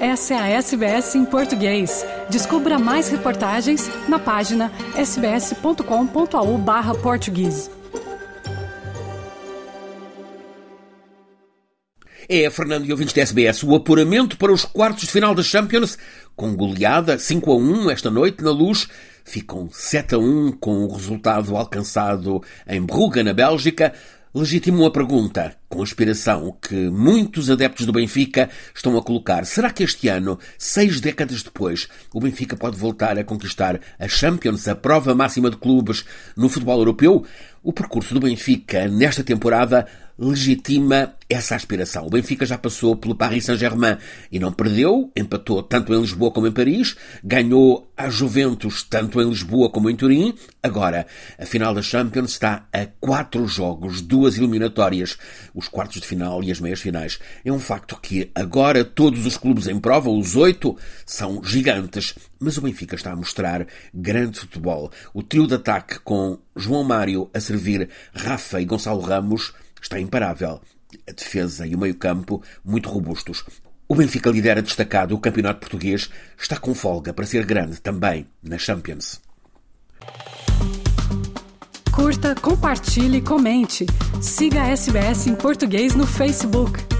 Essa é a SBS em português. Descubra mais reportagens na página sbs.com.au/português. É, Fernando e ouvintes da SBS, o apuramento para os quartos de final da Champions, com goleada 5 a 1 esta noite na luz, ficam 7 a 1 com o resultado alcançado em Brugge, na Bélgica, legitimam a pergunta, com aspiração, que muitos adeptos do Benfica estão a colocar. Será que este ano, seis décadas depois, o Benfica pode voltar a conquistar a Champions, a prova máxima de clubes no futebol europeu? O percurso do Benfica nesta temporada legitima essa aspiração. O Benfica já passou pelo Paris Saint-Germain e não perdeu, empatou tanto em Lisboa como em Paris, ganhou a Juventus tanto em Lisboa como em Turim. Agora, a final da Champions está a quatro jogos, duas eliminatórias, os quartos de final e as meias finais. É um facto que agora todos os clubes em prova, os oito, são gigantes, mas o Benfica está a mostrar grande futebol. O trio de ataque com João Mário a servir Rafa e Gonçalo Ramos está imparável. A defesa e o meio-campo muito robustos. O Benfica lidera destacado o campeonato português, está com folga para ser grande também na Champions. Curta, compartilhe, comente. Siga a SBS em português no Facebook.